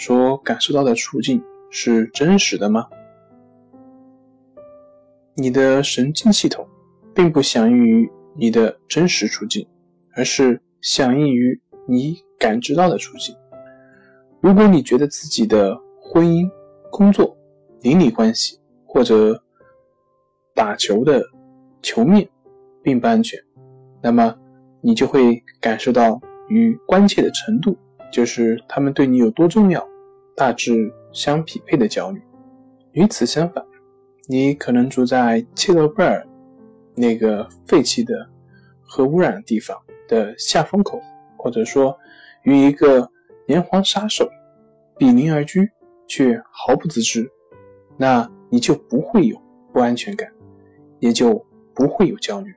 所感受到的处境是真实的吗？你的神经系统并不响应于你的真实处境，而是响应于你感知到的处境。如果你觉得自己的婚姻、工作、邻里关系或者打球的球面并不安全，那么你就会感受到与关切的程度，就是他们对你有多重要。大致相匹配的焦虑。与此相反，你可能住在切诺贝尔那个废弃的核污染地方的下风口，或者说与一个连环杀手比邻而居，却毫不自知，那你就不会有不安全感，也就不会有焦虑。